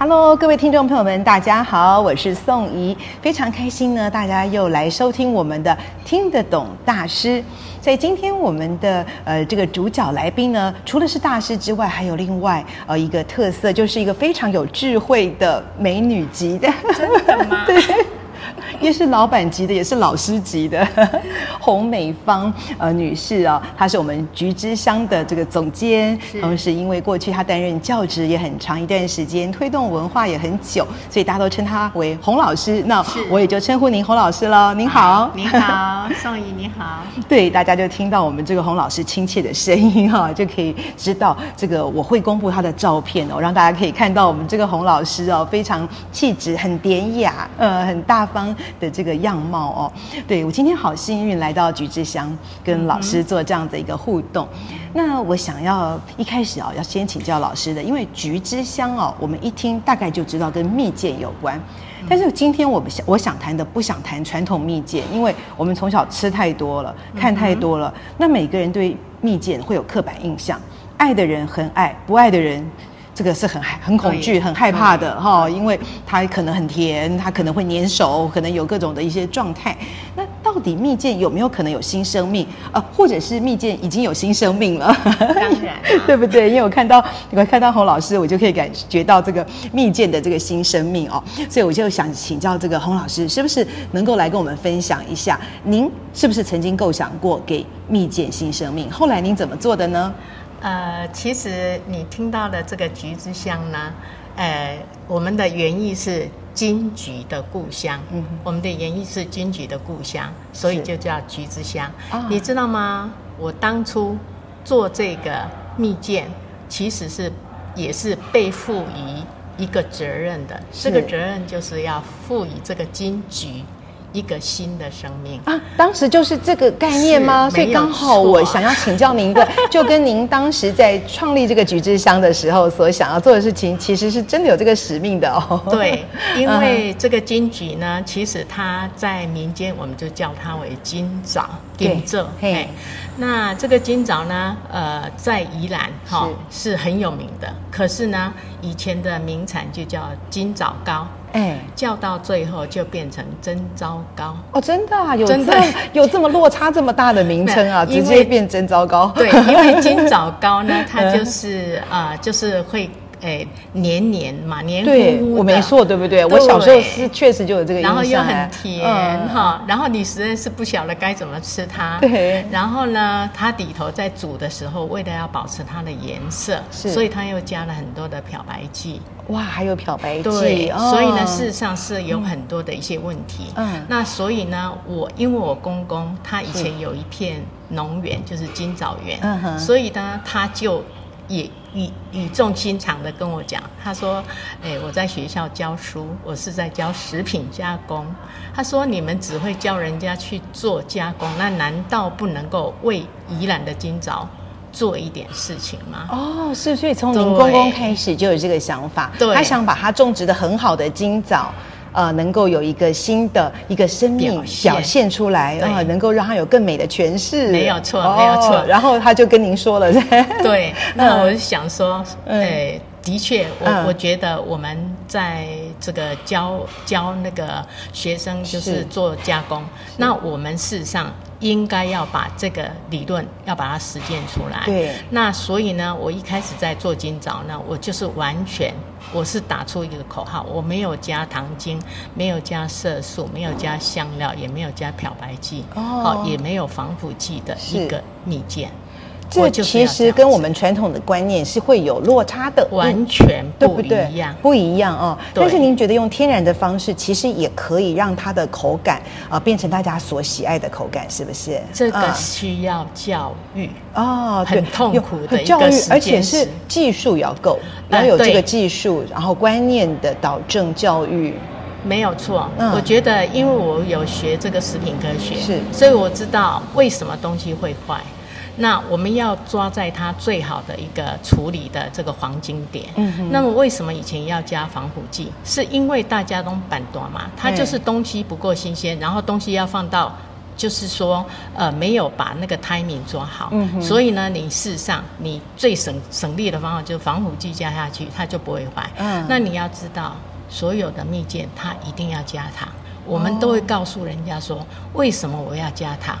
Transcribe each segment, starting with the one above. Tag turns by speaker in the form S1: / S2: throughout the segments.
S1: Hello，各位听众朋友们，大家好，我是宋怡，非常开心呢，大家又来收听我们的听得懂大师。所以今天我们的呃这个主角来宾呢，除了是大师之外，还有另外呃一个特色，就是一个非常有智慧的美女级的。
S2: 真的吗？
S1: 对。也是老板级的，也是老师级的 洪美芳呃女士啊，她是我们橘之乡的这个总监，同时因为过去她担任教职也很长一段时间，推动文化也很久，所以大家都称她为洪老师。那我也就称呼您洪老师了。您好，
S2: 您好，宋怡你好。
S1: 对，大家就听到我们这个洪老师亲切的声音哈，就可以知道这个我会公布她的照片哦，让大家可以看到我们这个洪老师哦，非常气质，很典雅，呃，很大方。的这个样貌哦，对，我今天好幸运来到橘之乡，跟老师做这样的一个互动。嗯、那我想要一开始啊，要先请教老师的，因为橘之乡哦，我们一听大概就知道跟蜜饯有关。但是今天我们想，我想谈的不想谈传统蜜饯，因为我们从小吃太多了，看太多了。嗯、那每个人对蜜饯会有刻板印象，爱的人很爱，不爱的人。这个是很很恐惧、很害怕的哈，因为它可能很甜，它可能会粘手，可能有各种的一些状态。那到底蜜饯有没有可能有新生命啊？或者是蜜饯已经有新生命了？
S2: 当然、啊，
S1: 对不对？因为我看到我看到洪老师，我就可以感觉到这个蜜饯的这个新生命哦。所以我就想请教这个洪老师，是不是能够来跟我们分享一下，您是不是曾经构想过给蜜饯新生命？后来您怎么做的呢？
S2: 呃，其实你听到的这个橘之乡呢，呃，我们的原意是金桔的故乡，嗯哼，我们的原意是金桔的故乡，所以就叫橘之乡。啊、你知道吗？我当初做这个蜜饯，其实是也是被赋予一个责任的，是这个责任就是要赋予这个金桔。一个新的生命啊！
S1: 当时就是这个概念吗？所以刚好我想要请教您的，就跟您当时在创立这个橘之乡的时候所想要做的事情，其实是真的有这个使命的哦。
S2: 对，因为这个金桔呢，其实它在民间我们就叫它为金枣、金枣。嘿，那这个金枣呢，呃，在宜兰哈是很有名的，可是呢，以前的名产就叫金枣糕。哎，叫到最后就变成真糟糕
S1: 哦！真的啊，有这么有这么落差这么大的名称啊，直接变真糟糕。
S2: 对，因为金枣糕呢，它就是啊、呃，就是会。哎，黏黏嘛，黏糊糊的。我没错，对不对？对我小时候是确实就有这个印象。然后又很甜哈，嗯、然后你实在是不晓得该怎么吃它。对。然后呢，它底头在煮的时候，为了要保持它的颜色，所以它又加了很多的漂白剂。
S1: 哇，还有漂白剂。
S2: 对。哦、所以呢，事实上是有很多的一些问题。嗯。那所以呢，我因为我公公他以前有一片农园，就是金枣园。嗯哼。所以呢，他就。也语语重心长的跟我讲，他说：“哎，我在学校教书，我是在教食品加工。他说你们只会教人家去做加工，那难道不能够为宜兰的金枣做一点事情吗？”哦，
S1: 是，所以从您公公开始就有这个想法，对他想把他种植的很好的金枣。呃，能够有一个新的一个生命表现。出来，啊，能够让他有更美的诠释，
S2: 没有错，没有错。
S1: 然后他就跟您说了，
S2: 对，那我就想说，哎，的确，我我觉得我们在这个教教那个学生就是。做加工，那我们事实上应该要把这个理论要把它实践出来。对，那所以呢，我一开始在做今早呢，我就是完全。我是打出一个口号，我没有加糖精，没有加色素，没有加香料，也没有加漂白剂，哦，也没有防腐剂的一个蜜饯。
S1: 这其实跟我们传统的观念是会有落差的，
S2: 完全不一样，
S1: 不一样哦。但是您觉得用天然的方式，其实也可以让它的口感啊变成大家所喜爱的口感，是不是？
S2: 这个需要教育哦，很痛苦的
S1: 教育，而且是技术要够，要有这个技术，然后观念的导正教育。
S2: 没有错，嗯、我觉得因为我有学这个食品科学，是，所以我知道为什么东西会坏。那我们要抓在它最好的一个处理的这个黄金点。嗯哼。那么为什么以前要加防腐剂？是因为大家都板多嘛，它就是东西不够新鲜，然后东西要放到，就是说呃没有把那个 timing 抓好。嗯。所以呢，你事实上你最省省力的方法就是防腐剂加下去，它就不会坏。嗯。那你要知道。所有的蜜饯，它一定要加糖。我们都会告诉人家说，为什么我要加糖？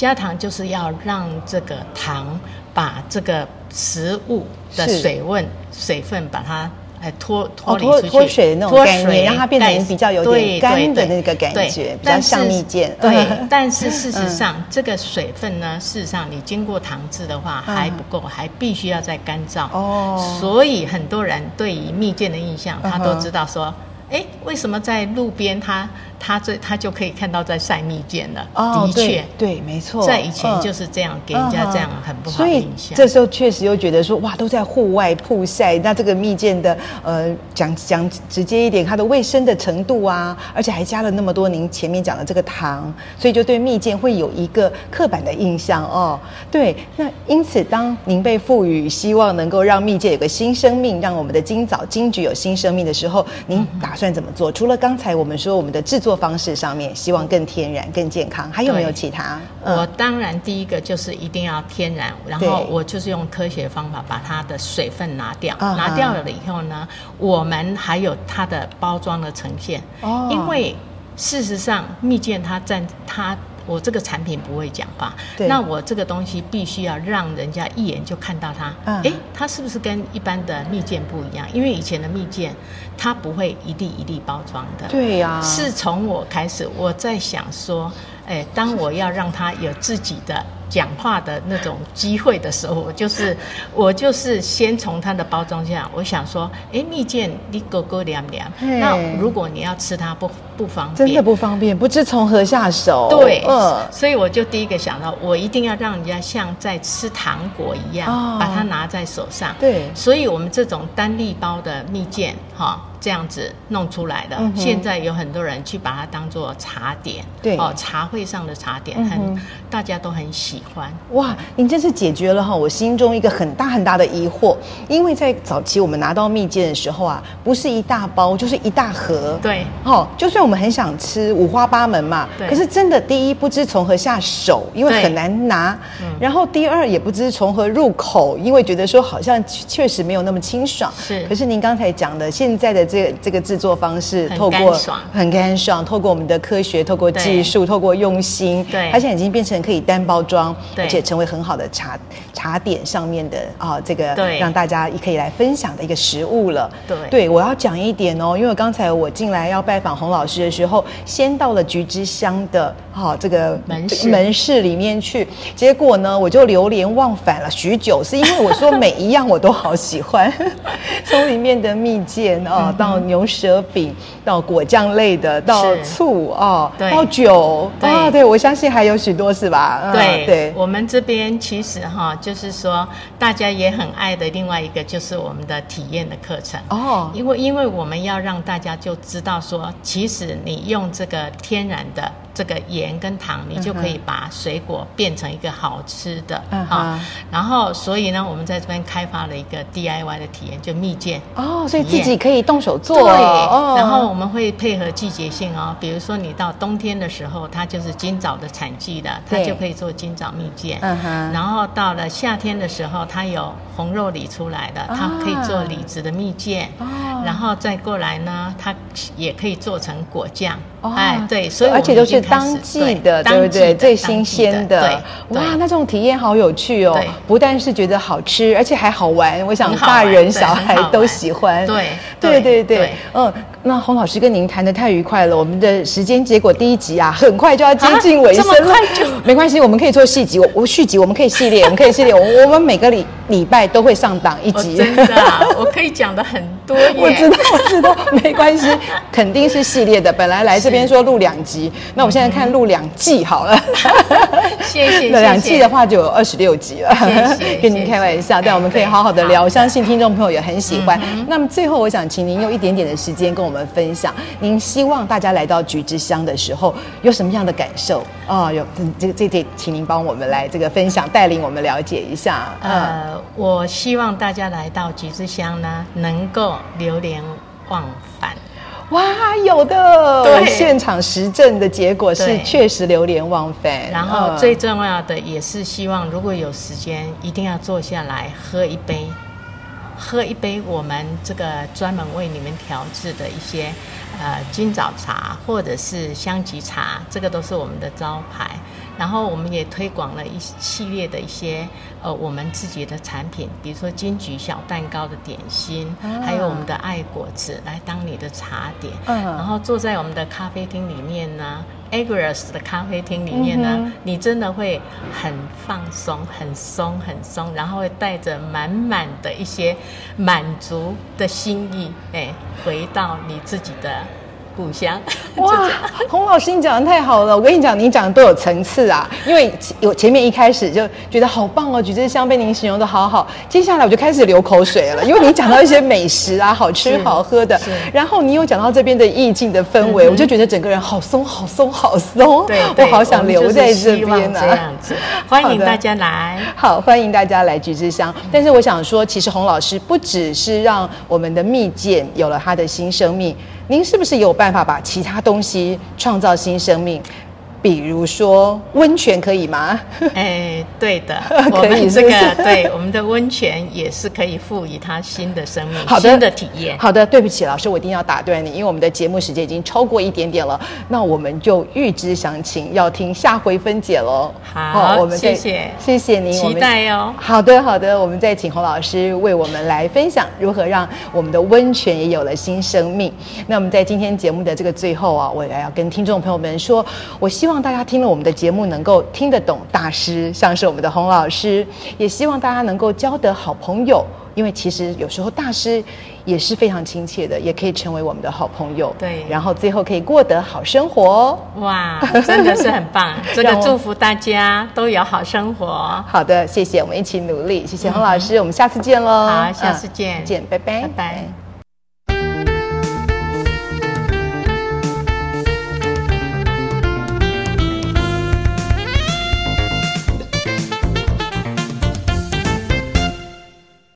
S2: 加糖就是要让这个糖把这个食物的水分、水分把它哎脱脱离出去，脱
S1: 水的那种概念，让它变成比较有点干的那个感觉，比较像蜜饯。
S2: 对，但是事实上，这个水分呢，事实上你经过糖渍的话还不够，还必须要再干燥。哦，所以很多人对于蜜饯的印象，他都知道说。哎，为什么在路边他他这他就可以看到在晒蜜饯了？哦，的确，
S1: 对，没错，
S2: 在以前就是这样，给人家这样很不好的印象。
S1: 这时候确实又觉得说，哇，都在户外曝晒，那这个蜜饯的呃，讲讲直接一点，它的卫生的程度啊，而且还加了那么多您前面讲的这个糖，所以就对蜜饯会有一个刻板的印象哦。对，那因此当您被赋予希望能够让蜜饯有个新生命，让我们的金枣金桔有新生命的时候，您打算怎么做？除了刚才我们说我们的制作方式上面，希望更天然、更健康，还有没有其他？
S2: 嗯、我当然第一个就是一定要天然，然后我就是用科学方法把它的水分拿掉，拿掉了以后呢，我们还有它的包装的呈现。哦，因为事实上蜜饯它占它。我这个产品不会讲话，那我这个东西必须要让人家一眼就看到它。哎、嗯，它是不是跟一般的蜜饯不一样？因为以前的蜜饯它不会一粒一粒包装的。
S1: 对呀、啊，
S2: 是从我开始，我在想说，哎，当我要让它有自己的。讲话的那种机会的时候，我就是我就是先从它的包装上，我想说，哎，蜜饯你哥哥凉凉，那如果你要吃它不不方便，
S1: 真的不方便，不知从何下手。
S2: 对，呃、所以我就第一个想到，我一定要让人家像在吃糖果一样，哦、把它拿在手上。对，所以我们这种单粒包的蜜饯，哈。这样子弄出来的，嗯、现在有很多人去把它当做茶点，对。哦，茶会上的茶点，很、大家都很喜欢。
S1: 哇，您真是解决了哈我心中一个很大很大的疑惑，因为在早期我们拿到蜜饯的时候啊，不是一大包就是一大盒，
S2: 对，
S1: 哦，就算我们很想吃，五花八门嘛，对。可是真的第一不知从何下手，因为很难拿，对然后第二也不知从何入口，因为觉得说好像确实没有那么清爽。是，可是您刚才讲的现在的。这个这个制作方式，透过很干爽，透过我们的科学，透过技术，透过用心，对，它现在已经变成可以单包装，而且成为很好的茶茶点上面的啊，这个让大家也可以来分享的一个食物了。对，对我要讲一点哦，因为刚才我进来要拜访洪老师的时候，先到了菊之乡的哈这个门市。门市里面去，结果呢，我就流连忘返了许久，是因为我说每一样我都好喜欢，从里面的蜜饯啊。到牛舌饼，到果酱类的，到醋哦，到酒啊，对，我相信还有许多是吧？
S2: 对对，我们这边其实哈，就是说大家也很爱的另外一个就是我们的体验的课程哦，因为因为我们要让大家就知道说，其实你用这个天然的。这个盐跟糖，你就可以把水果变成一个好吃的啊。然后，所以呢，我们在这边开发了一个 DIY 的体验，就蜜饯
S1: 哦，所以自己可以动手做。
S2: 对，然后我们会配合季节性哦，比如说你到冬天的时候，它就是今早的产季的，它就可以做今早蜜饯。嗯哼。然后到了夏天的时候，它有红肉李出来的，它可以做李子的蜜饯。哦。然后再过来呢，它也可以做成果酱。哎，对，所以
S1: 而且都是。当季的，对不对？最新鲜的，哇，那这种体验好有趣哦！不但是觉得好吃，而且还好玩。我想大人小孩都喜欢。对，对对对，嗯，那洪老师跟您谈的太愉快了，我们的时间结果第一集啊，很快就要接近尾声了。没关系，我们可以做续集，我我续集，我们可以系列，我们可以系列，我我们每个礼礼拜都会上档一集。
S2: 真的，我可以讲的很多。
S1: 我知道，我知道，没关系，肯定是系列的。本来来这边说录两集，那我们现在看录两季好了。
S2: 谢
S1: 谢。两季的话就有二十六集了。谢谢。跟您开玩笑，但我们可以好好的聊，我相信听众朋友也很喜欢。那么最后，我想请您用一点点的时间跟我们分享，您希望大家来到菊之乡的时候有什么样的感受？啊，有这个这这，请您帮我们来这个分享，带领我们了解一下。
S2: 呃，我希望大家来到菊之乡呢，能够流连忘返。
S1: 哇，有的，对，现场实证的结果是确实流连忘返。
S2: 然后最重要的也是希望，如果有时间，一定要坐下来喝一杯。喝一杯我们这个专门为你们调制的一些呃金枣茶或者是香吉茶，这个都是我们的招牌。然后我们也推广了一系列的一些呃我们自己的产品，比如说金桔小蛋糕的点心，嗯、还有我们的爱果子来当你的茶点。嗯、然后坐在我们的咖啡厅里面呢。Agrius 的咖啡厅里面呢，嗯、你真的会很放松、很松、很松，然后会带着满满的一些满足的心意，哎，回到你自己的。故乡哇，
S1: 洪老师，你讲的太好了！我跟你讲，你讲的都有层次啊。因为有前面一开始就觉得好棒哦，橘子香被您形容的好好。接下来我就开始流口水了，因为你讲到一些美食啊，好吃好喝的。然后你又讲到这边的意境的氛围，嗯、我就觉得整个人好松好松好松。对，我好想留在这边呢、啊。
S2: 这样子，欢迎大家来。
S1: 好，欢迎大家来橘子香。但是我想说，其实洪老师不只是让我们的蜜饯有了它的新生命。您是不是有办法把其他东西创造新生命？比如说温泉可以吗？
S2: 哎，对的，可以这个对我们的温泉也是可以赋予它新的生命，好的新的体验。
S1: 好的，对不起，老师，我一定要打断你，因为我们的节目时间已经超过一点点了，那我们就预知详情，要听下回分解喽。
S2: 好，我们谢谢，
S1: 谢谢您，
S2: 期待哦。
S1: 好的，好的，我们再请洪老师为我们来分享如何让我们的温泉也有了新生命。那我们在今天节目的这个最后啊，我也要跟听众朋友们说，我希望。希望大家听了我们的节目能够听得懂大师，像是我们的洪老师，也希望大家能够交得好朋友，因为其实有时候大师也是非常亲切的，也可以成为我们的好朋友。
S2: 对，
S1: 然后最后可以过得好生活。
S2: 哇，真的是很棒！真的祝福大家都有好生活。
S1: 好的，谢谢，我们一起努力。谢谢洪老师，嗯、我们下次见喽。
S2: 好，下次见，
S1: 见，拜拜，
S2: 拜拜。